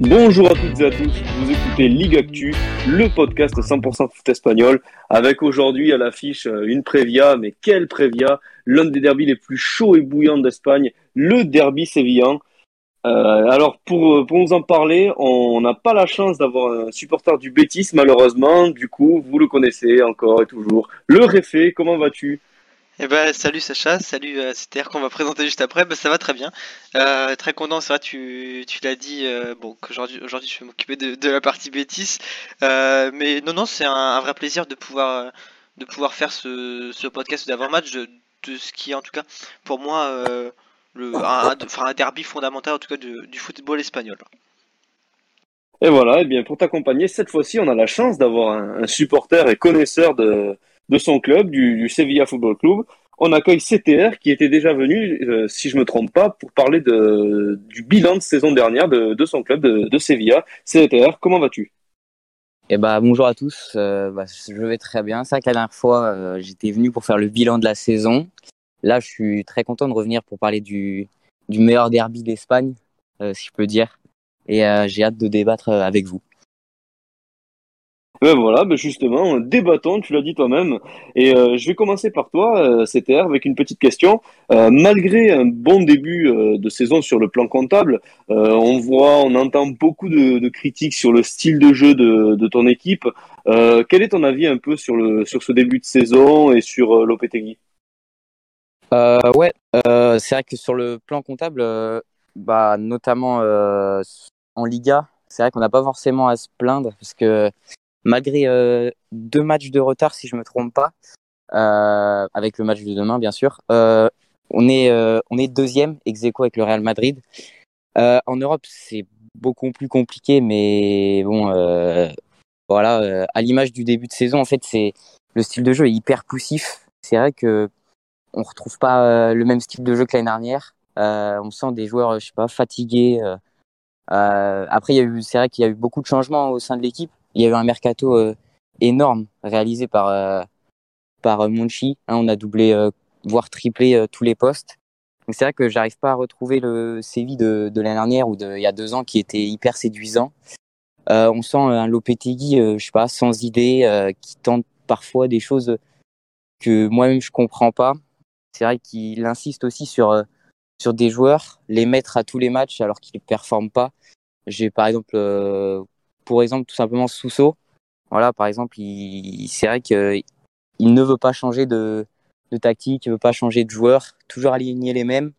Bonjour à toutes et à tous, vous écoutez Ligue Actu, le podcast 100% foot espagnol, avec aujourd'hui à l'affiche euh, une prévia, mais quelle prévia? L'un des derbys les plus chauds et bouillants d'Espagne, le derby sévillan. Euh, alors pour, pour nous en parler, on n'a pas la chance d'avoir un supporter du Bétis malheureusement, du coup vous le connaissez encore et toujours. Le Réfé, comment vas-tu? Eh ben, salut Sacha, salut euh, qu'on va présenter juste après. Ben, ça va très bien. Euh, très content, c'est vrai, tu, tu l'as dit. euh, bon, aujourd'hui je vais m'occuper de, la partie bêtise. Euh, mais non, non, c'est un, vrai plaisir de pouvoir, euh, de pouvoir faire ce, ce podcast d'avant-match de, de ce qui est en tout cas pour moi euh, le, un, un- enfin, un derby fondamental en tout cas du football espagnol. Et voilà, et bien pour t'accompagner, cette fois-ci, on a la chance d'avoir un, un supporter et connaisseur de, de son club, du, du Sevilla Football Club. On accueille CTR qui était déjà venu, euh, si je me trompe pas, pour parler de, du bilan de saison dernière de, de son club de, de Sevilla. CTR, comment vas-tu? Eh bah, bonjour à tous, Euh, bah, je vais très bien. C'est vrai que la dernière fois, euh, j'étais venu pour faire le bilan de la saison. Là, je suis très content de revenir pour parler du, meilleur derby d'Espagne, euh, si je peux dire. Et euh, j'ai hâte de débattre euh, avec vous. Ben voilà, ben justement, débattons, tu l'as dit toi-même. Et je vais commencer par toi, euh, CTR, avec une petite question. Malgré un bon début de saison sur le plan comptable, on voit, on entend beaucoup de, critiques sur le style de jeu de, ton équipe. Quel est ton avis un peu sur, le, sur ce début de saison et sur Lopetegui? Ouais, euh, c'est vrai que sur le plan comptable, euh, bah, notamment euh, en Liga, c'est vrai qu'on n'a pas forcément à se plaindre parce que malgré euh, deux matchs de retard, si je me trompe pas, euh, avec le match de demain bien sûr, euh, on est euh, on est deuxième ex aequo avec le Real Madrid. Euh, en Europe, c'est beaucoup plus compliqué, mais bon, euh, voilà, euh, à l'image du début de saison, en fait, c'est le style de jeu est hyper poussif. C'est vrai que on retrouve pas euh, le même style de jeu que l'année dernière. Euh, on sent des joueurs, euh, je sais pas, fatigués. après, il y a eu, c'est vrai qu'il y a eu beaucoup de changements au sein de l'équipe. Il y a eu un mercato énorme réalisé par par Monchi. Hein, on a doublé, voire triplé tous les postes. Donc c'est vrai que j'arrive pas à retrouver le Séville de, de l'année dernière ou de il y a deux ans qui était hyper séduisant. Euh, on sent un Lopetegui, euh, je sais pas, sans idée, euh, qui tente parfois des choses que moi-même je comprends pas. C'est vrai qu'il insiste aussi sur euh, sur des joueurs, les mettre à tous les matchs alors qu'ils ne performent pas. J'ai par exemple, euh, pour exemple, tout simplement Sousso. Voilà, par exemple, c'est vrai que il ne veut pas changer de, tactique, il veut pas changer de joueur, toujours aligner les mêmes.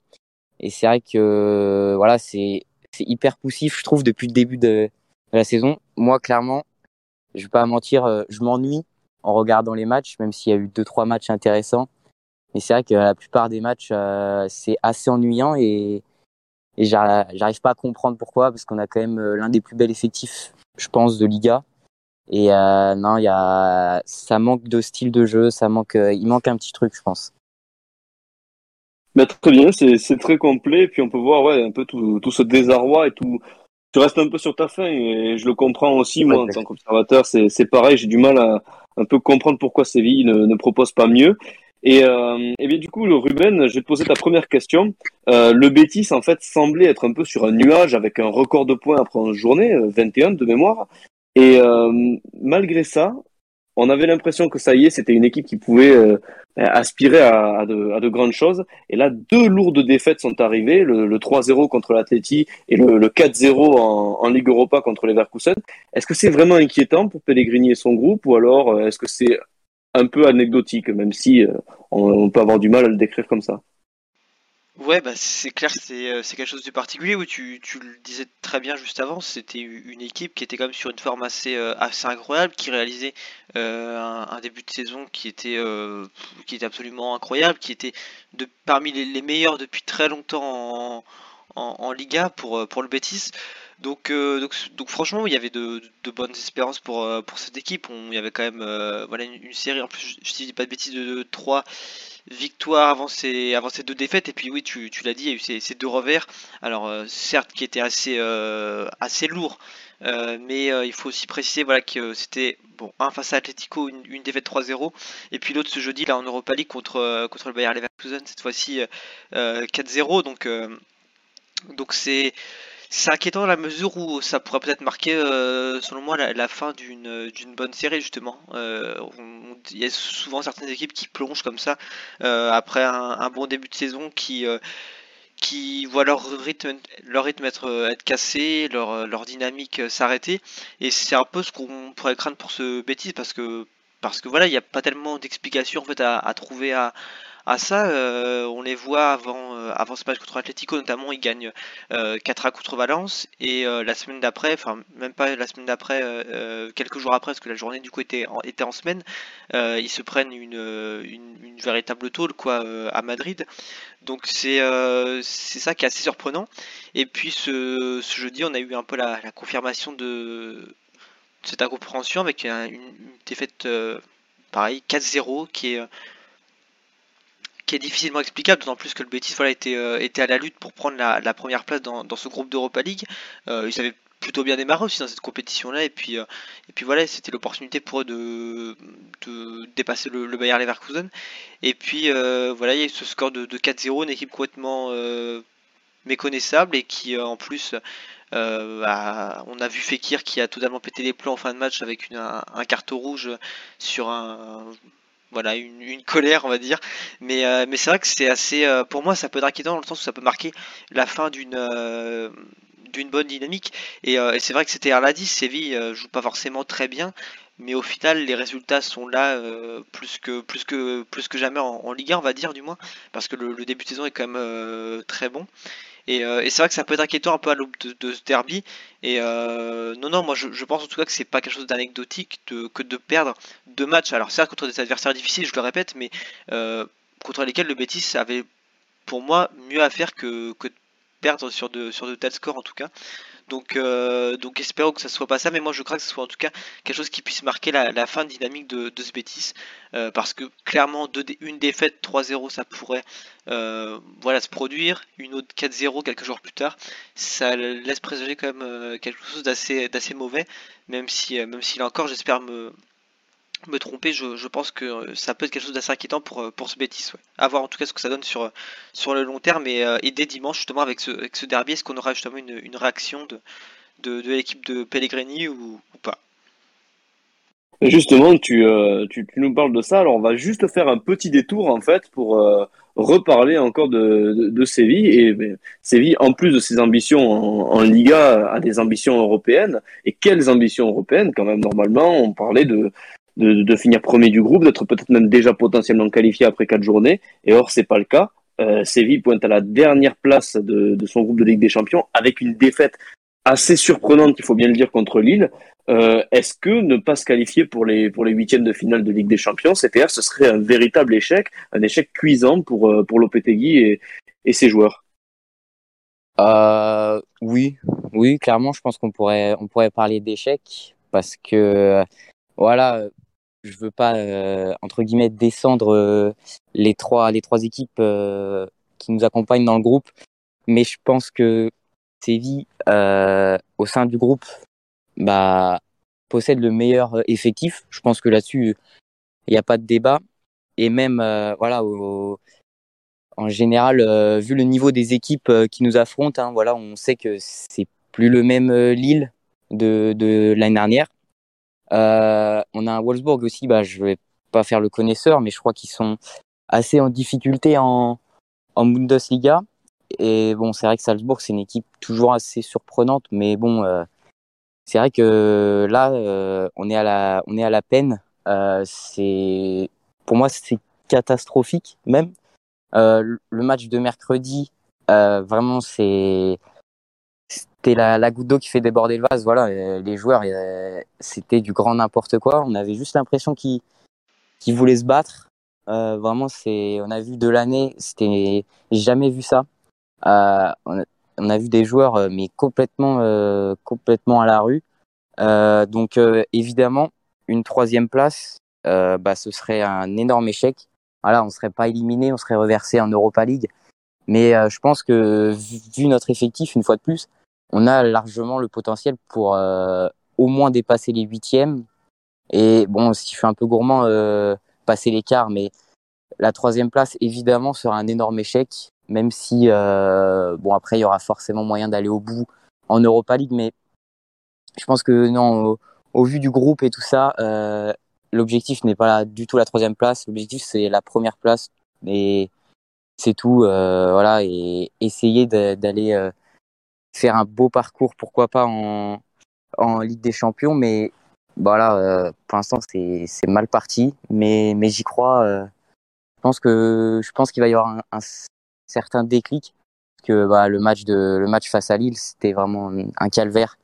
Et c'est vrai que voilà, c'est hyper poussif, je trouve, depuis le début de, de la saison. Moi, clairement, je vais pas mentir, euh, je m'ennuie en regardant les matchs, même s'il y a eu deux trois matchs intéressants. Mais c'est vrai que la plupart des matchs, euh, c'est assez ennuyant et, et j'arri- j'arrive pas à comprendre pourquoi, parce qu'on a quand même euh, l'un des plus bels effectifs, je pense, de Liga. Et euh, non, y a, ça manque de style de jeu, ça manque, il manque un petit truc, je pense. Ben, Très bien, c'est très complet. Et puis on peut voir ouais, un peu tout, tout ce désarroi et tout. Tu restes un peu sur ta faim et je le comprends aussi, moi, en tant qu'observateur. C'est c'est pareil, j'ai du mal à un peu comprendre pourquoi Séville ne, ne propose pas mieux. Et, euh, et bien du coup, Ruben, je vais te poser ta première question. Euh, le Betis, en fait, semblait être un peu sur un nuage avec un record de points après une journée, euh, 21 de mémoire. Et euh, malgré ça, on avait l'impression que ça y est, c'était une équipe qui pouvait euh, aspirer à, à, de, à de grandes choses. Et là, deux lourdes défaites sont arrivées, le, le 3-0 contre l'Atleti et le, le 4-0 en, en Ligue Europa contre les Leverkusen. Est-ce que c'est vraiment inquiétant pour Pellegrini et son groupe ou alors euh, est-ce que c'est un peu anecdotique, même si euh, on, peut avoir du mal à le décrire comme ça Ouais, bah c'est clair, c'est euh, quelque chose de particulier. Oui, tu, tu le disais très bien juste avant. C'était une équipe qui était quand même sur une forme assez euh, assez incroyable, qui réalisait un, début de saison qui était qui était absolument incroyable, qui était de parmi les, meilleurs depuis très longtemps en, en, Liga pour pour le Betis. Donc, euh, donc, donc franchement, il y avait de, bonnes espérances pour, euh, cette équipe. Il y avait quand même euh, voilà, une, série, en plus, je, je dis pas de bêtises, de, 3 victoires avant ces, avant ces deux défaites. Et puis oui, tu, l'as dit, il y a eu ces, ces deux revers. Alors certes, qui étaient assez, assez lourds. mais il faut aussi préciser voilà, que c'était bon, un face à Atletico, une, une défaite 3-0, et puis l'autre ce jeudi là en Europa League contre, le Bayer Leverkusen, cette fois-ci euh, 4-0. Donc, donc c'est c'est inquiétant dans la mesure où ça pourrait peut-être marquer, euh, selon moi, la, fin d'une bonne série justement. Euh, Il y a souvent certaines équipes qui plongent comme ça euh, après un, bon début de saison, qui qui voient leur rythme être cassé, leur dynamique s'arrêter. Et c'est un peu ce qu'on pourrait craindre pour ce bêtise parce que parce que voilà, il n'y a pas tellement d'explications en fait à, trouver à ça, on les voit avant, avant ce match contre Atlético notamment, ils gagnent euh, 4 à contre Valence et euh, la semaine d'après, enfin même pas la semaine d'après, euh, euh, quelques jours après, parce que la journée du coup était en, était en semaine, euh, ils se prennent une, euh, une, véritable tôle quoi euh, à Madrid. Donc c'est euh, c'est ça qui est assez surprenant. Et puis ce, ce jeudi, on a eu un peu la, confirmation de cette incompréhension avec un- une, défaite euh, pareil 4-0 qui est qui est difficilement explicable, d'autant plus que le Betis voilà, était, euh, était à la lutte pour prendre la, première place dans, dans ce groupe d'Europa League. Euh, ils avaient plutôt bien démarré aussi dans cette compétition-là, et puis, euh, et puis voilà, c'était l'opportunité pour eux de, de dépasser le, le Bayer Leverkusen. Et puis voilà, il y a eu ce score de, de 4-0, une équipe complètement méconnaissable et qui en plus on a vu Fekir qui a totalement pété les plombs en fin de match avec un, un carton rouge sur un voilà une, colère on va dire. Mais euh, mais c'est vrai que c'est assez euh, pour moi ça peut être inquiétant dans le sens où ça peut marquer la fin d'une euh, d'une bonne dynamique. Et, c'est vrai que c'était l'a dit Séville joue pas forcément très bien. Mais au final les résultats sont là plus que plus que plus que jamais en, Ligue 1 on va dire du moins. Parce que le, le début de saison est quand même très bon et, euh, et c'est vrai que ça peut être inquiétant un peu à l'aube de, ce derby. Et euh, non, non, moi je, pense en tout cas que c'est pas quelque chose d'anecdotique que de perdre deux matchs. Alors certes contre des adversaires difficiles, je le répète, mais euh, contre lesquels le Betis avait pour moi mieux à faire que, de perdre sur de tels scores en tout cas. Donc, euh, donc espérons que ça soit pas ça, mais moi je crains que ce soit en tout cas quelque chose qui puisse marquer la, fin dynamique de, ce Betis, euh, parce que clairement deux une défaite 3-0 ça pourrait euh, voilà se produire, une autre 4-0 quelques jours plus tard, ça laisse présager quand même euh, quelque chose d'assez mauvais, même si euh, même si là encore j'espère me me tromper, je, pense que euh, ça peut être quelque chose d'assez inquiétant pour, euh, pour ce Betis. Ouais. Voir en tout cas ce que ça donne sur, euh, sur le long terme et, et dès dimanche justement avec ce, avec ce derby, est-ce qu'on aura justement une, une réaction de, de, l'équipe de Pellegrini ou, pas? Justement, tu, tu, nous parles de ça. Alors, on va juste faire un petit détour, en fait, pour reparler encore de, de, Séville. Et ben, Séville, en plus de ses ambitions en, en Liga, a des ambitions européennes. Et quelles ambitions européennes, quand même, normalement, on parlait de, de, de finir premier du groupe, d'être peut-être même déjà potentiellement qualifié après quatre journées. Et or, c'est pas le cas. Euh, Séville pointe à la dernière place de, de son groupe de Ligue des Champions avec une défaite assez surprenante, il faut bien le dire, contre Lille. Euh, Est-ce que ne pas se qualifier pour les pour les huitièmes de finale de Ligue des Champions, CTR, ce serait un véritable échec, un échec cuisant pour euh, pour Lopetegui et, et ses joueurs? Euh, oui, oui, clairement, je pense qu'on pourrait, on pourrait parler d'échec parce que, voilà, je veux pas euh, entre guillemets descendre euh, les trois, équipes euh, qui nous accompagnent dans le groupe, mais je pense que Séville, au sein du groupe, bah, possède le meilleur effectif. Je pense que là-dessus, il n'y a pas de débat. Et même, voilà, en général, vu le niveau des équipes qui nous affrontent, hein, on sait que c'est plus le même Lille de l'année dernière. Euh, on a Wolfsburg aussi, bah, je vais pas faire le connaisseur, mais je crois qu'ils sont assez en difficulté en, en Bundesliga. Et bon, c'est vrai que Salzbourg, c'est une équipe toujours assez surprenante, mais bon, euh, c'est vrai que là, euh, on est à la, on est à la peine. Euh, c'est, pour moi, c'est catastrophique même. le match de mercredi, vraiment, c'est la, goutte d'eau qui fait déborder le vase. Voilà, les joueurs, c'était du grand n'importe quoi. On avait juste l'impression qu'ils voulaient se battre. Euh, vraiment, c'est, on a vu de l'année, c'était, jamais vu ça. Euh, on, a, vu des joueurs, euh, mais complètement, complètement à la rue. Donc, évidemment, une troisième place, bah, ce serait un énorme échec. Voilà, on serait pas éliminé, on serait reversé en Europa League. Mais je pense que vu notre effectif, une fois de plus, on a largement le potentiel pour au moins dépasser les huitièmes. Et bon, si je suis un peu gourmand, passer l'écart, mais la troisième place, évidemment, sera un énorme échec, même si, euh, bon, après, il y aura forcément moyen d'aller au bout en Europa League, mais je pense que non, au, vu du groupe et tout ça, euh, l'objectif n'est pas du tout la troisième place, l'objectif c'est la première place, et c'est tout, euh, voilà, et essayer d'aller euh, faire un beau parcours, pourquoi pas en, Ligue des Champions, mais voilà, euh, pour l'instant c'est mal parti, mais j'y crois. Euh, je pense que je pense qu'il va y avoir un, certain déclic que bah, le match de le match face à Lille c'était vraiment un calvaire.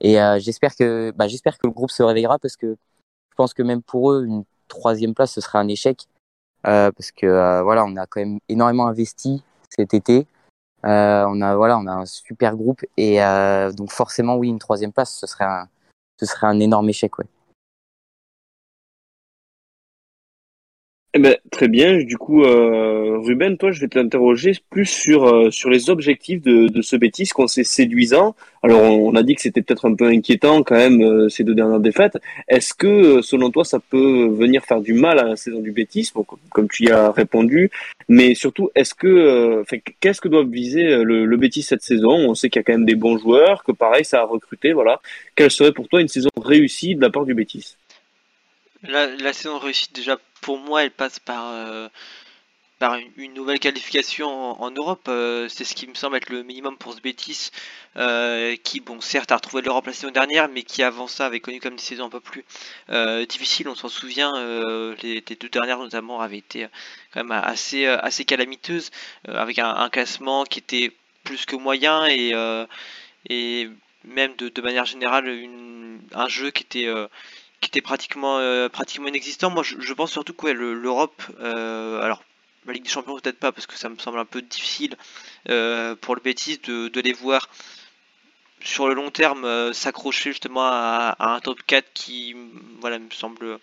Et euh, j'espère que bah, j'espère que le groupe se réveillera parce que je pense que même pour eux une troisième place ce sera un échec. Parce que voilà on a quand même énormément investi cet été euh, on a voilà on a un super groupe et donc forcément oui une troisième place ce serait un ce serait un énorme échec. Ouais. Eh ben, très bien. Du coup, euh, Ruben, toi, je vais t'interroger plus sur euh, sur les objectifs de, de ce Bétis, qu'on sait séduisant. Alors, on, a dit que c'était peut-être un peu inquiétant quand même euh, ces deux dernières défaites. Est-ce que, euh, selon toi, ça peut venir faire du mal à la saison du Bétis bon, comme, tu y as répondu, mais surtout, est-ce que, qu'est-ce que doit viser le, le Bétis cette saison? On sait qu'il y a quand même des bons joueurs, que pareil, ça a recruté. Voilà. Quelle serait pour toi une saison réussie de la part du Bétis la, la saison réussie déjà pour moi, elle passe par, euh, par une, nouvelle qualification en, Europe. Euh, c'est ce qui me semble être le minimum pour ce Betis, euh, qui, bon, certes, a retrouvé l'Europe la saison dernière, mais qui avant ça avait connu comme des saisons un peu plus difficiles. On s'en souvient, les, deux dernières notamment avaient été quand même assez, assez calamiteuses, avec un, classement qui était plus que moyen et, et même de, de manière générale un jeu qui était qui était pratiquement, euh, pratiquement inexistant. Moi, je, pense surtout que l'Europe, euh, alors la Ligue des Champions peut-être pas parce que ça me semble un peu difficile euh, pour le Betis de, les voir sur le long terme s'accrocher justement à, un top 4 qui voilà me semble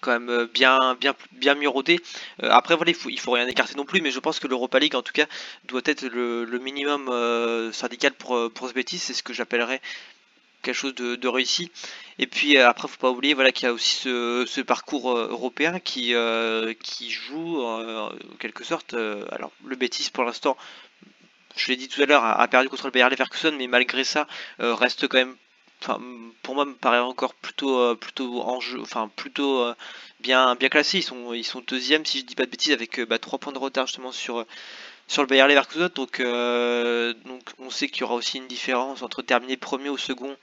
quand même bien bien bien mieux rodé. après voilà il faut il faut rien écarter non plus mais je pense que l'Europa League en tout cas doit être le, minimum syndical pour pour ce Betis c'est ce que j'appellerais quelque chose de, réussi. Et puis euh, après, faut pas oublier voilà qu'il y a aussi ce, parcours euh, européen qui euh, qui joue en quelque sorte. alors le Betis pour l'instant, je l'ai dit tout à l'heure, a, perdu contre le Bayer Leverkusen, mais malgré ça reste quand même. Pour moi, me paraît encore plutôt plutôt en jeu, enfin plutôt bien bien classé. Ils sont ils sont deuxième si je dis pas de bêtises avec bah, 3 points de retard justement sur sur le Bayer Leverkusen. Donc, euh, donc on sait qu'il y aura aussi une différence entre terminer premier ou second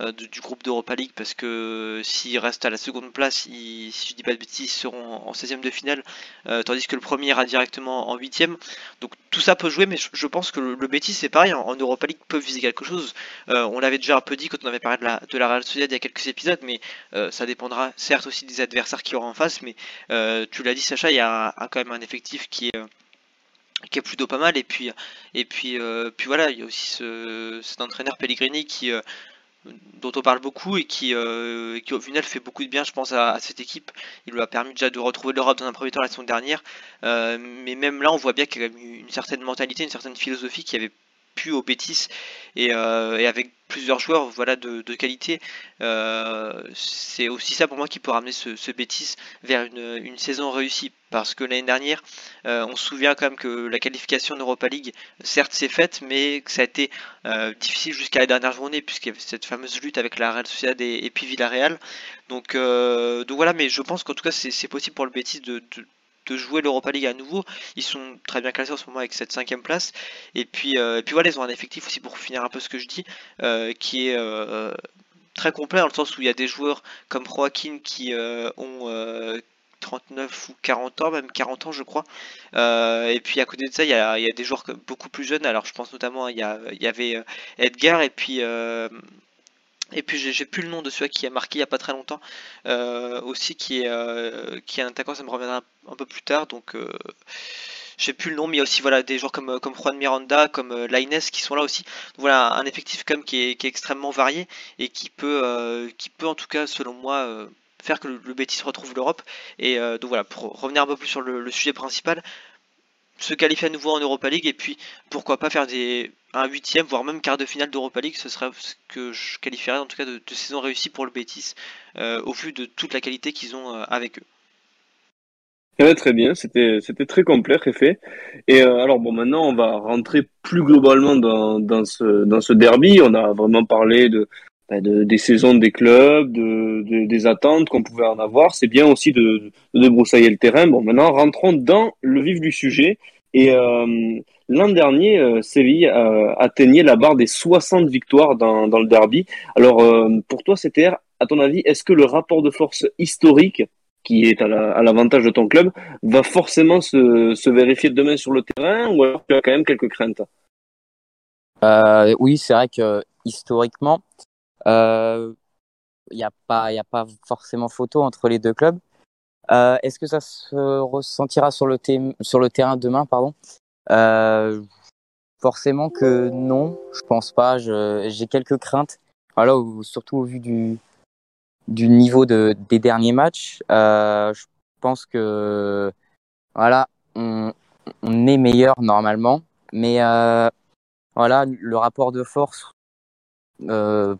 euh, du, groupe d'Europa League parce que s'ils restent à la seconde place, si je dis pas de bêtises, ils seront en 16e de finale, euh, tandis que le premier ira directement en 8e. Donc tout ça peut jouer, mais je, pense que le, le c'est pareil, en, Europa League peut viser quelque chose. on l'avait déjà un peu dit quand on avait parlé de la, de Real Sociedad il y a quelques épisodes, mais ça dépendra certes aussi des adversaires qui aura en face, mais tu l'as dit Sacha, il y a quand même un effectif qui est qui est plutôt pas mal. Et puis et puis euh, puis voilà il y a aussi ce, cet entraîneur Pellegrini qui euh, dont on parle beaucoup et qui, euh, qui au final fait beaucoup de bien je pense à, cette équipe. Il lui a permis déjà de retrouver l'Europe dans un premier temps la saison dernière. Mais même là on voit bien qu'il y a une certaine mentalité une certaine philosophie qui avait pu au Bétis et, euh, et, avec plusieurs joueurs voilà de, qualité. Euh, c'est aussi ça pour moi qui peut ramener ce, ce Bétis vers une, saison réussie. Parce que l'année dernière euh, on se souvient quand même que la qualification d'Europa League certes c'est faite mais que ça a été difficile jusqu'à la dernière journée puisqu'il y avait cette fameuse lutte avec la Real Sociedad et, puis Villarreal. Donc, donc voilà mais je pense qu'en tout cas c'est possible pour le Bétis de de jouer l'Europa League à nouveau. Ils sont très bien classés en ce moment avec cette cinquième place. Et puis, euh, puis voilà, ils ont un effectif aussi pour finir un peu ce que je dis, euh, qui est euh, très complet dans le sens où il y a des joueurs comme Joaquin qui ont 39 ou 40 ans, même 40 ans je crois. Euh, et puis à côté de ça, il y a, des joueurs beaucoup plus jeunes. Alors je pense notamment il y, avait Edgar et puis et puis j'ai plus le nom de celui qui a marqué il n'y a pas très longtemps aussi qui est qui est un attaquant, ça me reviendra un, peu plus tard donc je sais plus le nom, mais il y a aussi voilà des joueurs comme euh, comme Juan Miranda, comme euh, Laines qui sont là aussi. voilà un effectif quand même qui est, extrêmement varié et qui peut euh, qui peut en tout cas selon moi faire que le, le Betis retrouve l'Europe. Et donc voilà pour revenir un peu plus sur le, sujet principal, se qualifier à nouveau en Europa League et puis pourquoi pas faire des un huitième voire même quart de finale d'Europa League, ce serait ce que je qualifierais en tout cas de, saison réussie pour le Betis au vu de toute la qualité qu'ils ont avec eux très bien, c'était c'était très complet, fait. Et euh, alors bon, maintenant on va rentrer plus globalement dans, dans ce dans ce derby. On a vraiment parlé de, de des saisons des clubs, de, des attentes qu'on pouvait en avoir. C'est bien aussi de, de débroussailler le terrain. Bon, maintenant rentrons dans le vif du sujet. Et euh, l'an dernier, euh, Séville atteignait la barre des 60 victoires dans, dans le derby. Alors pour toi, c'était à ton avis, est-ce que le rapport de force historique qui est à l'avantage de ton club, va forcément se, se, vérifier demain sur le terrain ou alors tu as quand même quelques craintes? Euh, Oui, c'est vrai que historiquement, il euh, n'y a, pas, y a pas forcément photo entre les deux clubs. Euh, Est-ce que ça se ressentira sur le, sur le terrain demain pardon? Euh, Forcément que non, je pense pas. J'ai quelques craintes. Voilà, surtout au vu du, du niveau de, des derniers matchs. Euh, je pense que voilà, on, on, est meilleur normalement, mais euh, voilà, le rapport de force, euh,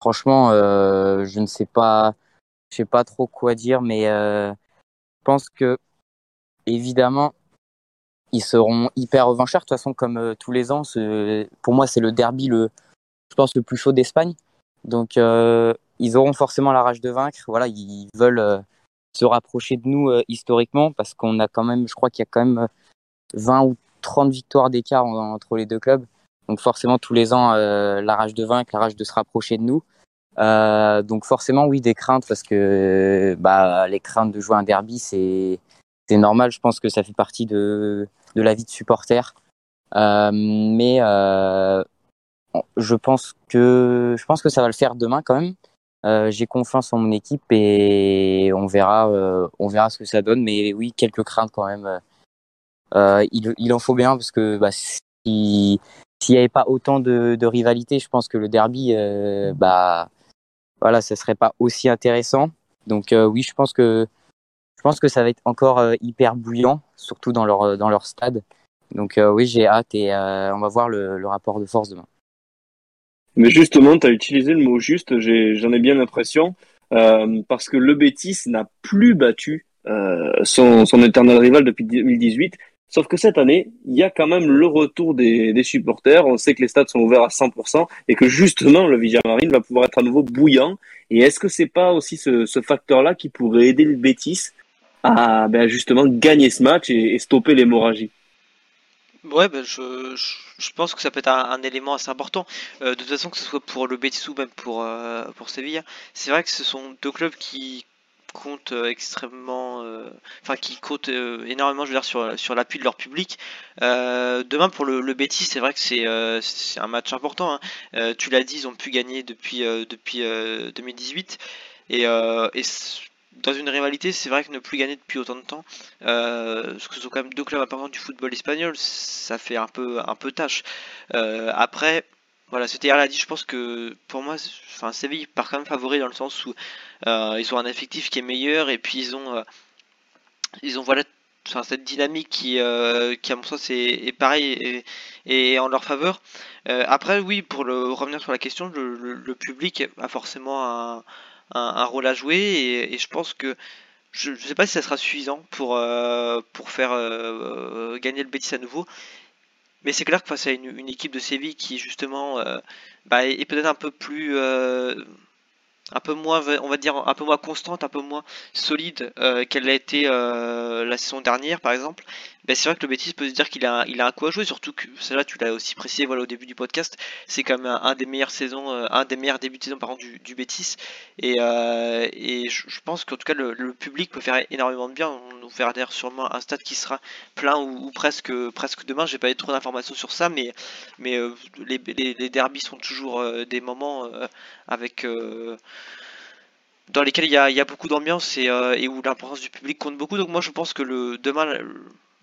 franchement, euh, je ne sais pas, je sais pas trop quoi dire, mais euh, je pense que évidemment, ils seront hyper revanchards. De toute façon, comme euh, tous les ans, pour moi, c'est le derby le, je pense, le plus chaud d'Espagne. Donc ils auront forcément la rage de vaincre. Voilà, ils veulent se rapprocher de nous historiquement parce qu'on a quand même, je crois qu'il y a quand même 20 ou 30 victoires d'écart entre les deux clubs. Donc forcément tous les ans la rage de vaincre, la rage de se rapprocher de nous. donc forcément oui des craintes parce que bah les craintes de jouer un derby c'est normal. Je pense que ça fait partie de de la vie de supporter. mais je pense que je pense que ça va le faire demain quand même. Euh, j'ai confiance en mon équipe et on verra, euh, on verra ce que ça donne. Mais oui, quelques craintes quand même. Euh, il, en faut bien parce que bah, s'il n'y avait pas autant de, rivalité, je pense que le derby, euh, bah voilà, ça serait pas aussi intéressant. Donc euh, oui, je pense que ça va être encore hyper bouillant, surtout dans leur stade. Donc oui, j'ai hâte et on va voir le, rapport de force demain. Mais justement, tu as utilisé le mot juste, j'en ai, bien l'impression, euh, parce que le Betis n'a plus battu euh, son éternel rival depuis 2018. Sauf que cette année, il y a quand même le retour des, supporters. On sait que les stades sont ouverts à 100% et que justement le Villamarine va pouvoir être à nouveau bouillant. Et est-ce que c'est pas aussi ce, facteur-là qui pourrait aider le Betis à ben, justement gagner ce match et, stopper l'hémorragie? Ouais, ben je, pense que ça peut être un, élément assez important. Euh, de toute façon, que ce soit pour le Betis ou même pour, euh, pour Sevilla, c'est vrai que ce sont deux clubs qui comptent euh, extrêmement, enfin qui comptent énormément, je veux dire, sur, sur l'appui de leur public. demain pour le, le Betis, c'est vrai que c'est un match important. Hein. tu l'as dit, ils ont pu gagner depuis depuis 2018 et, dans une rivalité, c'est vrai que ne plus gagner depuis autant de temps, euh, parce que ce sont quand même deux clubs importants du football espagnol, ça fait un peu, un peu tâche. Euh, après, voilà, c'était dit, je pense que pour moi, enfin, Séville part quand même favori dans le sens où euh, ils ont un effectif qui est meilleur et puis ils ont, euh, ils ont voilà, cette dynamique qui, euh, qui à mon sens est, est pareil et, en leur faveur. après, oui, pour le, revenir sur la question, le, public a forcément un rôle à jouer et, je pense que je ne sais pas si ça sera suffisant pour, pour faire gagner le Betis à nouveau. Mais c'est clair que face à une, équipe de Séville qui justement euh, bah, est peut-être un peu plus un peu moins on va dire un peu moins constante un peu moins solide qu'elle l'a été la saison dernière par exemple ben, c'est vrai que le Betis peut se dire qu'il a, il a un coup à jouer, surtout que celle-là, tu l'as aussi précisé voilà, au début du podcast, c'est quand même un, des meilleures saisons, euh, un des meilleurs débuts de saison par du, du Betis. Et, euh, et je, pense qu'en tout cas, le, public peut faire énormément de bien. On nous verra d'ailleurs sûrement un stade qui sera plein ou, presque, presque demain. J'ai pas eu trop d'informations sur ça, mais, mais euh, les, les, derbys sont toujours des moments avec dans lesquels il y a, beaucoup d'ambiance euh, et, où l'importance du public compte beaucoup. Donc moi je pense que le, demain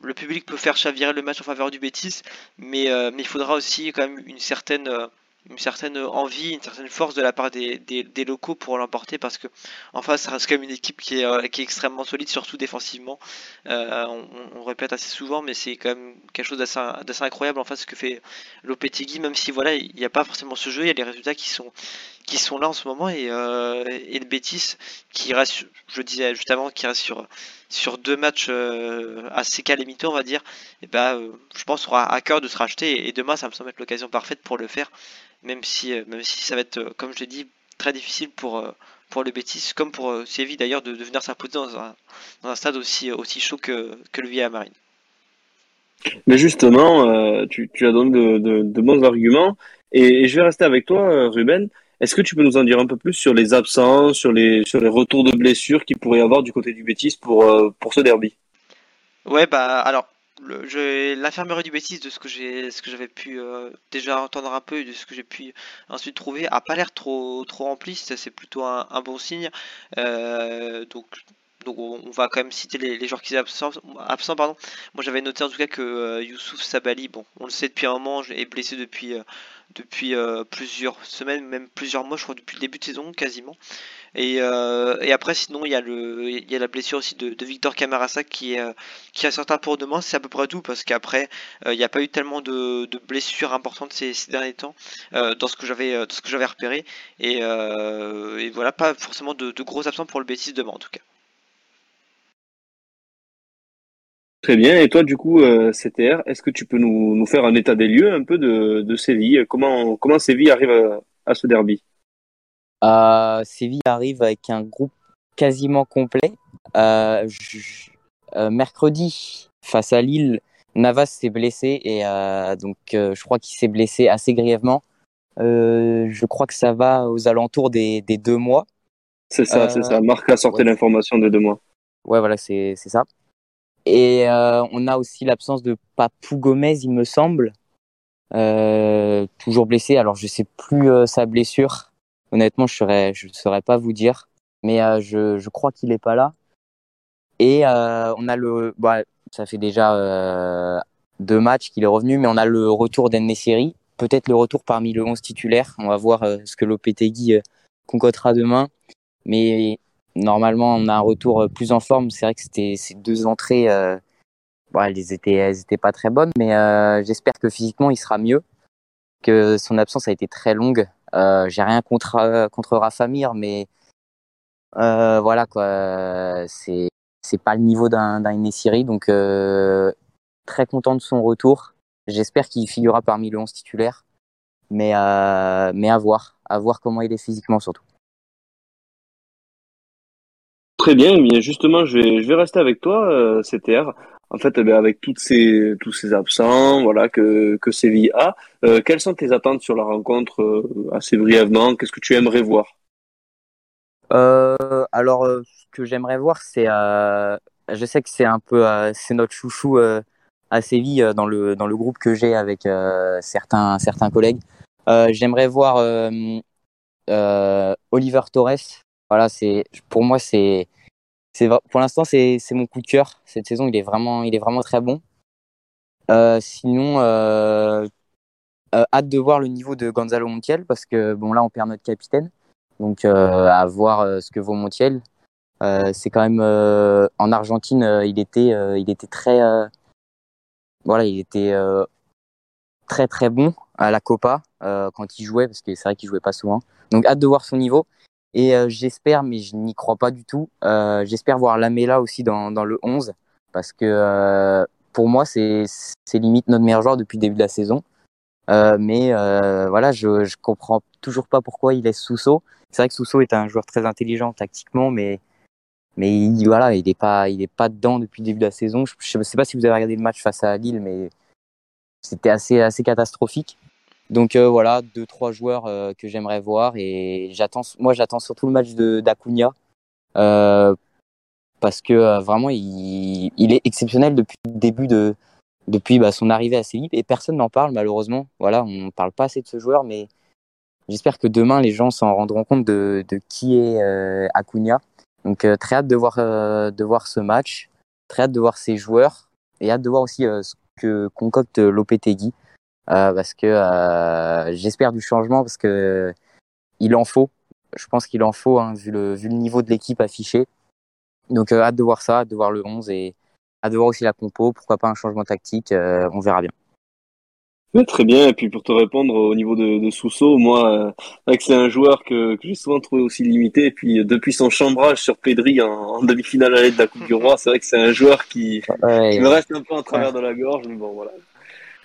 le, public peut faire chavirer le match en faveur du Bétis, mais, euh, mais il faudra aussi quand même une certaine euh, une certaine envie, une certaine force de la part des, locaux pour l'emporter parce que en face ça reste quand même une équipe qui est, euh, extrêmement solide, surtout défensivement. On, on, répète assez souvent, mais c'est quand même quelque chose d'assez incroyable en face ce que fait Lopetegui, même si voilà il n'y a pas forcément ce jeu, il y a des résultats qui sont qui sont là en ce moment et, euh, et le Betis qui reste, je disais juste avant, qui reste sur sur deux matchs euh, assez calamités on va dire, et ben je pense aura à cœur de se racheter et demain ça me semble être l'occasion parfaite pour le faire même si, euh, même si ça va être, euh, comme je l'ai dit, très difficile pour, euh, pour le Betis, comme pour Séville d'ailleurs, de, venir s'imposer dans un, dans un, stade aussi, aussi chaud que, que le Villa Marine. Mais justement, tu, tu, as donné de, de, bons arguments, et, je vais rester avec toi, Ruben. Est-ce que tu peux nous en dire un peu plus sur les absences, sur les, sur les retours de blessures qu'il pourrait y avoir du côté du Betis pour, pour ce derby? Ouais, bah alors l'infirmerie du Bétis de ce que j'ai ce que j'avais pu euh, déjà entendre un peu et de ce que j'ai pu ensuite trouver a pas l'air trop trop rempli. C'est plutôt un, bon signe. Euh, donc donc on va quand même citer les, joueurs qui sont absents, pardon. Moi j'avais noté en tout cas que euh, Youssouf Sabali, bon on le sait depuis un moment, est blessé depuis, depuis plusieurs semaines, même plusieurs mois je crois depuis le début de saison quasiment. Euh, et, après, sinon, il y, a le, il y a la blessure aussi de, Victor Camarasa qui est, euh, qui a certain pour demain. C'est à peu près tout parce qu'après, euh, il n'y a pas eu tellement de, blessures importantes ces, derniers temps dans ce que j'avais, ce que j'avais repéré. Et, voilà, pas forcément de, gros absents pour le Bétis demain en tout cas. Très bien. Et toi, du coup, CTR, est-ce que tu peux nous, faire un état des lieux un peu de, Séville? Comment, comment Séville arrive à ce derby? Euh, Séville arrive avec un groupe quasiment complet. Euh, euh, mercredi, face à Lille, Navas s'est blessé et donc je crois qu'il s'est blessé assez grièvement. je crois que ça va aux alentours des, deux mois. C'est ça, c'est ça. Marc a sorti l'information de deux mois. Ouais, voilà, c'est ça. Et on a aussi l'absence de Papou Gomez, il me semble. toujours blessé. Alors, je sais plus sa blessure. Honnêtement, je ne je saurais pas vous dire, mais euh, je, je, crois qu'il n'est pas là. Et euh, on a le, bah, ça fait déjà euh, deux matchs qu'il est revenu, mais on a le retour d'Ennesseri, peut-être le retour parmi le 11 titulaire. On va voir ce que Lopetegui concoctera demain. Mais normalement, on a un retour plus en forme. C'est vrai que c'était ces deux entrées, bon, elles étaient, elles étaient pas très bonnes, mais j'espère que physiquement il sera mieux. Que son absence a été très longue. Euh, j'ai rien contre euh, contre Rafamir, mais euh, voilà quoi, c'est c'est pas le niveau d'un Inesiri, donc très content de son retour. J'espère qu'il figurera parmi le 11 titulaire, mais mais à voir, à voir comment il est physiquement surtout. Très bien, bien justement, je vais, je vais rester avec toi, CTR en fait, ben, avec toutes ces, tous ces absents, voilà, que, que Séville a, euh, quelles sont tes attentes sur la rencontre euh, assez brièvement? Qu'est-ce que tu aimerais voir? Euh, Alors, ce que j'aimerais voir, c'est, je sais que c'est un peu, c'est notre chouchou à Séville dans le dans le groupe que j'ai avec certains certains collègues. j'aimerais voir Oliver Torres. Voilà, c'est pour moi c'est pour l'instant c'est mon coup de cœur. Cette saison il est vraiment il est vraiment très bon. Euh, sinon euh, euh, hâte de voir le niveau de Gonzalo Montiel parce que bon là on perd notre capitaine. Donc à voir ce que vaut Montiel. C'est quand même en Argentine il était il était très voilà il était très très bon à la Copa quand il jouait parce que c'est vrai qu'il jouait pas souvent. Donc hâte de voir son niveau et euh, j'espère, mais je n'y crois pas du tout, euh, j'espère voir Lamela aussi dans, dans le 11, parce que euh, pour moi, c'est limite notre meilleur joueur depuis le début de la saison. mais voilà, je, je comprends toujours pas pourquoi il est Sousso. C'est vrai que Sousso est un joueur très intelligent tactiquement, mais mais voilà, il n'est pas, il est pas dedans depuis le début de la saison. Je ne sais pas si vous avez regardé le match face à Lille, mais c'était assez, assez catastrophique. Donc voilà, deux trois joueurs que j'aimerais voir et j'attends, moi j'attends surtout le match de d'Acuna parce que vraiment il, il, est exceptionnel depuis le début de depuis bah, son arrivée à Séville et personne n'en parle malheureusement. Voilà, on ne parle pas assez de ce joueur, mais j'espère que demain les gens s'en rendront compte de, de qui est Acuna. Donc euh, très hâte de voir euh, de voir ce match, très hâte de voir ces joueurs et hâte de voir aussi euh, ce que concocte Lopetegui parce que j'espère du changement parce que il en faut. Je pense qu'il en faut hein, vu le vu le niveau de l'équipe affiché. Donc hâte de voir ça, hâte de voir le 11 et hâte de voir aussi la compo, pourquoi pas un changement tactique, on verra bien très bien. Et puis pour te répondre au niveau de, de Sousso, moi, euh, c'est un joueur que, que j'ai souvent trouvé aussi limité. Et puis euh, depuis son chambrage sur Pedri en, demi-finale à l'aide de la Coupe du Roi, c'est vrai que c'est un joueur qui, me reste un peu en travers de la gorge. Mais bon, voilà.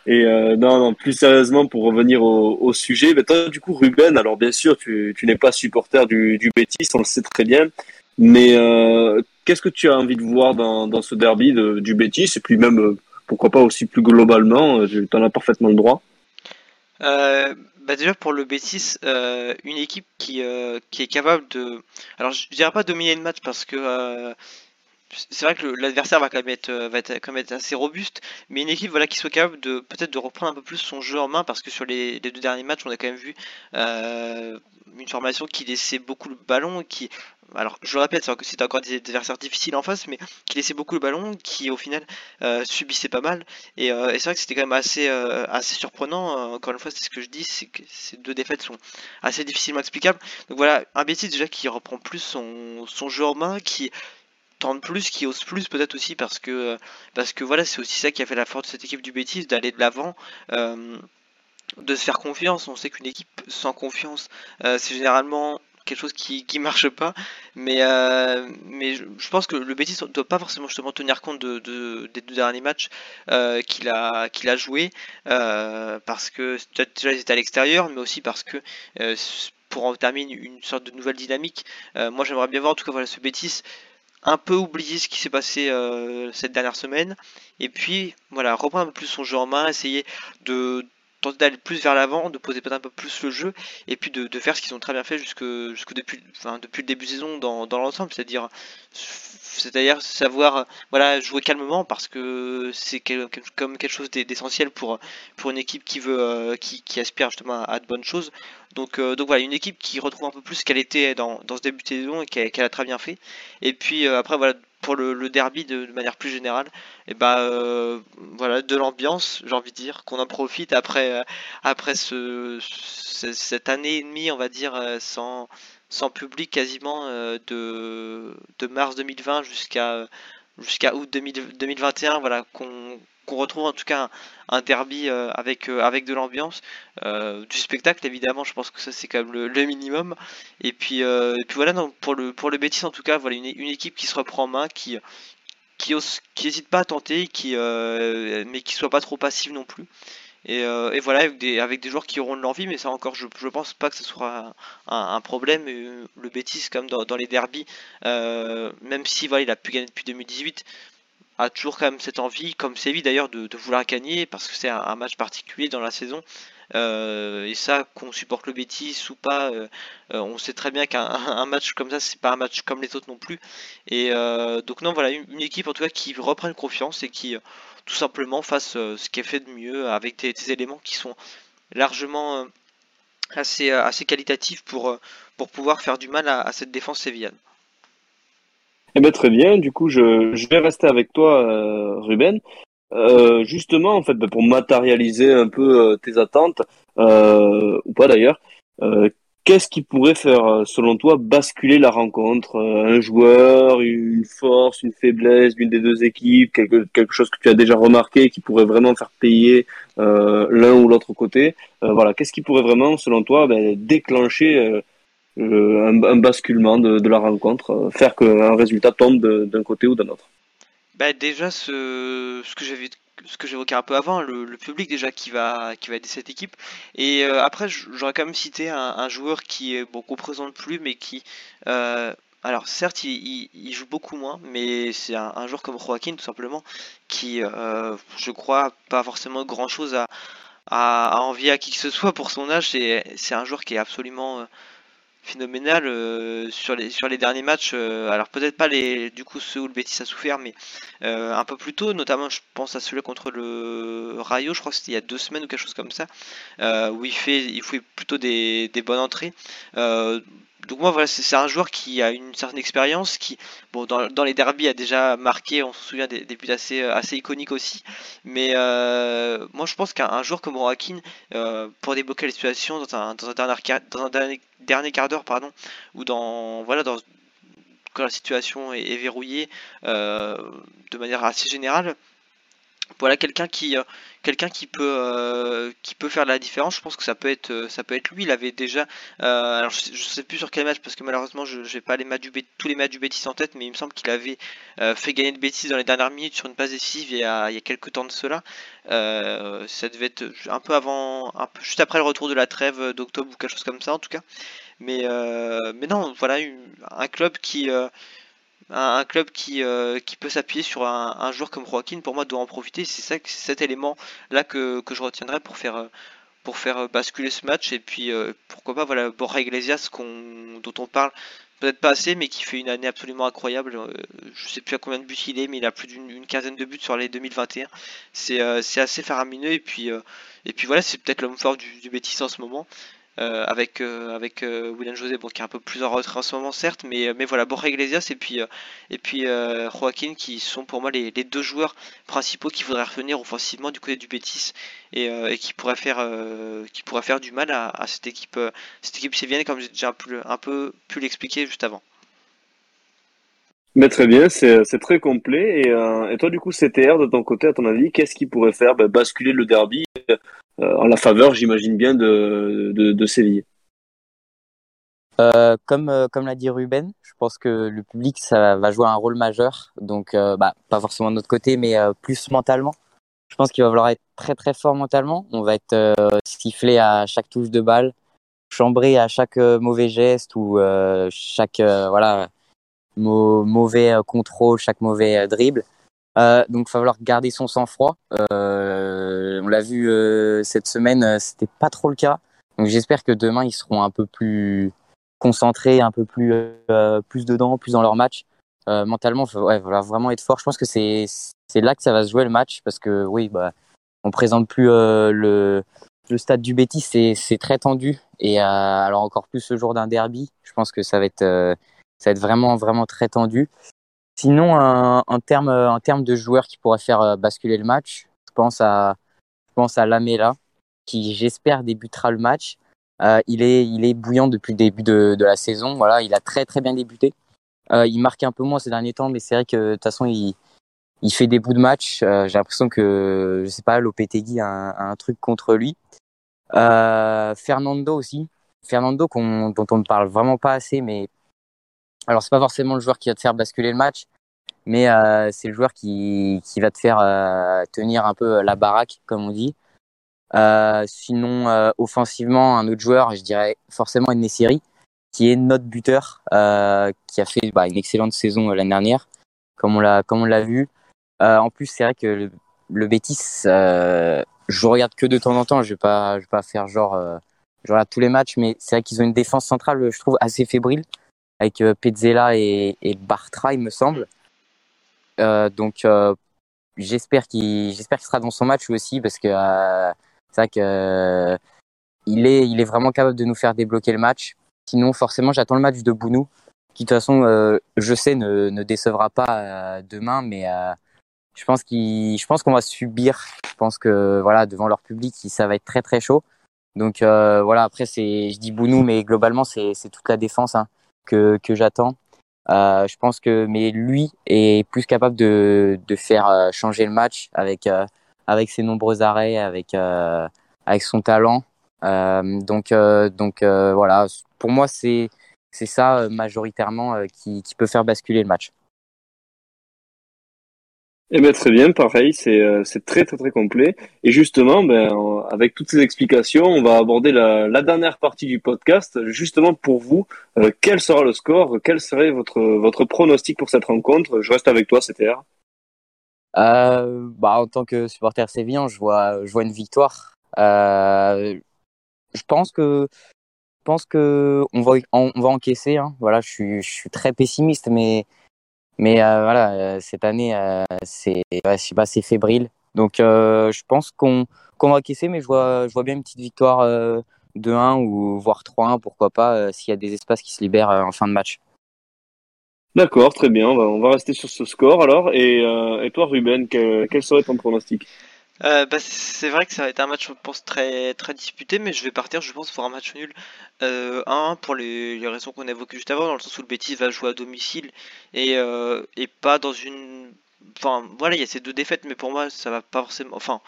Et euh, non, non, plus sérieusement, pour revenir au, sujet, ben toi, du coup, Ruben, alors bien sûr, tu, n'es pas supporter du, du Betis, on le sait très bien. Mais euh, qu'est-ce que tu as envie de voir dans, dans ce derby de, du Betis? Et puis même euh, pourquoi pas aussi plus globalement, tu en as parfaitement le droit. Bah déjà pour le B6, euh, une équipe qui, qui est capable de... Alors je dirais pas dominer le match parce que c'est vrai que l'adversaire va quand même être va être quand même être assez robuste, mais une équipe voilà qui soit capable de peut-être de reprendre un peu plus son jeu en main parce que sur les, deux derniers matchs on a quand même vu une formation qui laissait beaucoup le ballon, qui alors je le répète, c'était encore des adversaires difficiles en face, mais qui laissait beaucoup le ballon, qui au final euh, subissait pas mal. Et, euh, c'est vrai que c'était quand même assez, euh, assez surprenant. Encore une fois, c'est ce que je dis, c'est que ces deux défaites sont assez difficilement explicables. Donc voilà, un Betis déjà qui reprend plus son, son jeu en main, qui tente plus, qui ose plus peut-être aussi parce que parce que voilà, c'est aussi ça qui a fait la force de cette équipe du Betis, d'aller de l'avant de se faire confiance. On sait qu'une équipe sans confiance, c'est généralement quelque chose qui, qui marche pas. Mais, euh, je, pense que le Betis ne doit pas forcément justement tenir compte de, des deux derniers matchs euh, qu'il a, qu'il a joué euh, parce que déjà ils étaient à l'extérieur, mais aussi parce que pour en terminer une sorte de nouvelle dynamique, moi j'aimerais bien voir en tout cas voilà, ce Betis un peu oublier ce qui s'est passé cette dernière semaine. Et puis voilà reprendre un peu plus son jeu en main, essayer de d'aller plus vers l'avant, de poser peut-être un peu plus le jeu, et puis de, faire ce qu'ils ont très bien fait jusque, jusque depuis, depuis le début de saison dans, dans l'ensemble, c'est-à-dire c'est-à-dire savoir voilà jouer calmement parce que c'est comme quelque chose d'essentiel pour pour une équipe qui veut euh, qui, aspire justement à, de bonnes choses. Donc euh, donc voilà une équipe qui retrouve un peu plus ce qu'elle était dans, dans ce début de saison et qu'elle a très bien fait. Et puis euh, après voilà pour le, derby de, manière plus générale et bah voilà de l'ambiance j'ai envie de dire qu'on en profite après après ce, cette année et demie on va dire sans sans public quasiment euh, de, mars 2020 jusqu'à jusqu'à août 2021 voilà qu'on retrouve en tout cas un, derby euh, avec euh, avec de l'ambiance du spectacle évidemment je pense que ça c'est quand même le, minimum. Et puis puis voilà non, pour le pour le en tout cas voilà une, une équipe qui se reprend en main qui qui n'hésite pas à tenter qui mais qui soit pas trop passive non plus euh, et, voilà, avec des, avec des joueurs qui auront de l'envie, mais ça encore, je, je pense pas que ce soit un, problème. Euh, le Betis, comme dans, les derbies, euh, même si voilà, il a pu gagner depuis 2018, a toujours quand même cette envie, comme Séville d'ailleurs, de, vouloir gagner parce que c'est un, match particulier dans la saison. Et ça, qu'on supporte le Betis ou pas, on sait très bien qu'un match comme ça, c'est pas un match comme les autres non plus. Et donc non, voilà, une, équipe en tout cas qui reprenne confiance et qui tout simplement fasse euh, ce qui est fait de mieux avec des, éléments qui sont largement euh, assez, euh, assez qualitatifs pour, pour pouvoir faire du mal à, cette défense sévillane. Eh bien, très bien, du coup je, je vais rester avec toi Ruben. Justement, en fait, ben, pour matérialiser un peu tes attentes, ou pas d'ailleurs, Qu'est-ce qui pourrait faire, euh, selon toi, basculer la rencontre euh, Un joueur, une force, une faiblesse d'une des deux équipes, quelque, quelque chose que tu as déjà remarqué qui pourrait vraiment faire payer euh, l'un ou l'autre côté Voilà, qu'est-ce qui pourrait vraiment, selon toi, ben, déclencher un, basculement de la rencontre, faire qu'un résultat tombe d'un côté ou d'un autre? Bah déjà, ce, ce que j'avais ce que j'évoquais un peu avant, le, public déjà qui va qui va aider cette équipe. Et euh, après, j'aurais quand même cité un, joueur qui est bon qu'on présente plus, mais qui euh, alors certes, il, joue beaucoup moins, mais c'est un, joueur comme Joaquin tout simplement, qui, euh, je crois, pas forcément grand chose à, à, envier à qui que ce soit pour son âge. C'est un joueur qui est absolument phénoménal euh, sur les sur les derniers matchs. Euh, alors peut-être pas les du coup ceux où le Betis a souffert, mais euh, un peu plus tôt, notamment je pense à celui contre le Rayo, je crois que c'était il y a deux semaines ou quelque chose comme ça, où il fait il fait plutôt des, des bonnes entrées donc moi voilà c'est un joueur qui a une certaine expérience qui bon dans, dans les derbies a déjà marqué on se souvient des, des buts assez euh, assez iconiques aussi. Mais euh, moi je pense qu'un joueur comme Joaquin euh, pour débloquer les situations dans un, dans un dernier dans un dernier, dernier quart d'heure pardon ou dans voilà dans quand la situation est, est verrouillée de manière assez générale voilà quelqu'un qui euh, peut euh, qui faire la différence je pense que ça peut être euh, lui. Il avait déjà alors je sais, sais plus sur quel match parce que malheureusement je n'ai pas tous les matchs du Betis en tête mais il me semble qu'il avait fait gagner de Betis dans les dernières minutes sur une passe décisive il y a, il y a quelques temps de cela. Ça devait être un peu avant un peu juste après le retour de la trêve d'octobre ou quelque chose comme ça en tout cas. Mais non voilà un club qui un, club qui, euh, qui peut s'appuyer sur un, joueur comme Joaquin, pour moi, doit en profiter. C'est ça, cet élément-là que, que, je retiendrai pour faire, pour faire basculer ce match. Et puis, euh, pourquoi pas, voilà, Borja Iglesias, dont on parle peut-être pas assez, mais qui fait une année absolument incroyable. Euh, je sais plus à combien de buts il est, mais il a plus d'une quinzaine de buts sur les 2021. C'est, assez faramineux. Et puis, et puis voilà, c'est peut-être l'homme fort du, du Betis en ce moment. Euh, avec euh, avec euh, William José bon, qui est un peu plus en retrait en ce moment certes mais mais voilà Borja Iglesias et puis et puis Joaquin qui sont pour moi les, deux joueurs principaux qui voudraient revenir offensivement du côté du Betis et, qui pourraient faire qui faire du mal à, cette équipe cette équipe sévienne comme j'ai déjà un peu, un peu pu l'expliquer juste avant mais très bien, c'est très complet. Et, et, toi, du coup, CTR, de ton côté, à ton avis, qu'est-ce qui pourrait faire bah, basculer le derby en la faveur, j'imagine bien, de, de, Séville. Euh, comme euh, comme l'a dit Ruben, je pense que le public ça va jouer un rôle majeur. Donc bah, pas forcément de notre côté, mais plus mentalement. Je pense qu'il va falloir être très très fort mentalement. On va être sifflé à chaque touche de balle, chambré à chaque mauvais geste ou chaque voilà mauvais contrôle, chaque mauvais dribble. Euh, donc, il va falloir garder son sang-froid. Euh, on l'a vu euh, cette semaine, c'était pas trop le cas. Donc, j'espère que demain ils seront un peu plus concentrés, un peu plus plus dedans, plus dans leur match. mentalement, il va vraiment être fort. Je pense que c'est là que ça va se jouer le match parce que oui, bah, on présente plus le stade du Betis, c'est c'est très tendu et alors encore plus ce jour d'un derby. Je pense que ça va être ça va être vraiment vraiment très tendu. Sinon, en termes en terme de joueurs qui pourraient faire euh, basculer le match, je pense à, je pense à Lamela, qui j'espère débutera le match. Euh, il, est, il est bouillant depuis le début de, la saison. Voilà, il a très très bien débuté. Euh, il marque un peu moins ces derniers temps, mais c'est vrai que de toute façon, il, il fait des bouts de match. J'ai l'impression que, je sais pas, Lopetegui a un, un truc contre lui. Fernando aussi. Fernando dont on ne parle vraiment pas assez, mais alors, c'est pas forcément le joueur qui va te faire basculer le match, mais euh, c'est le joueur qui, qui va te faire euh, tenir un peu la baraque, comme on dit. Euh, sinon, euh, offensivement, un autre joueur, je dirais forcément Nessiri, qui est notre buteur, euh, qui a fait bah, une excellente saison l'année dernière, comme on l'a comme on l'a vu. en plus, c'est vrai que le, le Betis, je regarde que de temps en temps. Je vais pas, je vais pas faire genre, je tous les matchs, mais c'est vrai qu'ils ont une défense centrale, je trouve, assez fébrile avec euh, Pezzella et, Bartra, il me semble. Euh, donc euh, j'espère qu'il sera dans son match aussi parce que c'est vrai que il est vraiment capable de nous faire débloquer le match. Sinon forcément j'attends le match de Bounou qui de toute façon je sais ne, décevra pas demain mais je pense qu'on va subir je pense que voilà devant leur public ça va être très très chaud donc voilà après je dis Bounou mais globalement c'est c'est toute la défense hein que, j'attends. Euh, je pense que mais lui est plus capable de, faire euh, changer le match avec euh, avec ses nombreux arrêts, avec son talent. donc donc voilà, pour moi c'est ça majoritairement qui peut faire basculer le match. Eh bien, très bien, pareil, c'est euh, très très très complet. Et justement, ben, en- avec toutes ces explications, on va aborder la, la dernière partie du podcast. Justement, pour vous, euh, quel sera le score? Quel serait votre votre pronostic pour cette rencontre? Je reste avec toi, CTR. Euh, bah, en tant que supporter sévillan, je vois, je vois une victoire. Euh, je pense que, je pense que on va, on, va encaisser. Hein. Voilà, je suis, je suis très pessimiste, mais, mais euh, voilà, euh, cette année, euh, c'est, ouais, c'est fébrile. Donc, je pense qu'on, va encaisser, mais je vois, je vois bien une petite victoire euh, 2-1 ou voire 3-1, pourquoi pas, s'il y a des espaces qui se libèrent en fin de match. D'accord, très bien. On va, on va rester sur ce score alors. Et, euh, et toi, Ruben, quel, quel serait ton pronostic? Euh, bah, c'est vrai que ça va être un match, je pense, très, très disputé, mais je vais partir, je pense, pour un match nul. Euh, 1 pour les, les raisons qu'on a évoquées juste avant, dans le sens où le Betis va jouer à domicile et, euh, et pas dans une. Enfin, voilà, il y a ces deux défaites, mais pour moi, ça va pas forcément. Enfin,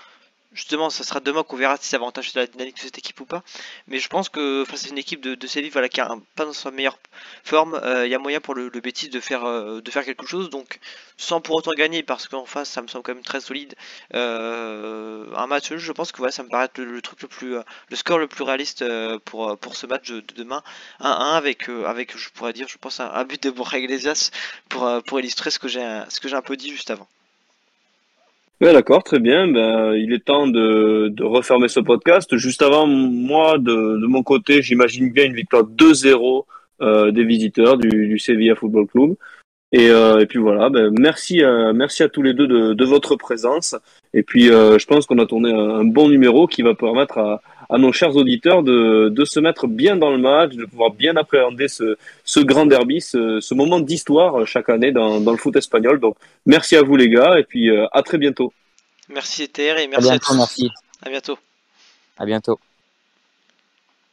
justement, ça sera demain qu'on verra si ça va avantage la dynamique de cette équipe ou pas. Mais je pense que face à une équipe de, de Séville voilà, qui est pas dans sa meilleure forme, euh, il y a moyen pour le, le Betis de faire, euh, de faire quelque chose. Donc, sans pour autant gagner, parce qu'en face, ça me semble quand même très solide. Euh, un match je pense que ouais, ça me paraît le, truc le plus, euh, le score le plus réaliste euh, pour, euh, pour ce match de, de demain. 1-1 avec, euh, avec, je pourrais dire, je pense, un, but de Borja Iglesias pour, euh, pour illustrer ce que j'ai un peu dit juste avant. Ouais, d'accord, très bien. Ben, il est temps de, de refermer ce podcast. Juste avant, moi, de, de mon côté, j'imagine bien une victoire 2-0 euh, des visiteurs du, du Sevilla Football Club. Et, euh, et puis voilà, ben, merci, à, merci à tous les deux de, de votre présence. Et puis, euh, je pense qu'on a tourné un, un bon numéro qui va permettre à, à nos chers auditeurs de, de se mettre bien dans le match, de pouvoir bien appréhender ce, ce grand derby, ce, ce moment d'histoire chaque année dans, dans le foot espagnol. Donc, merci à vous les gars, et puis euh, à très bientôt. Merci Ether et À merci à, bientôt, tous. merci. À bientôt. À bientôt.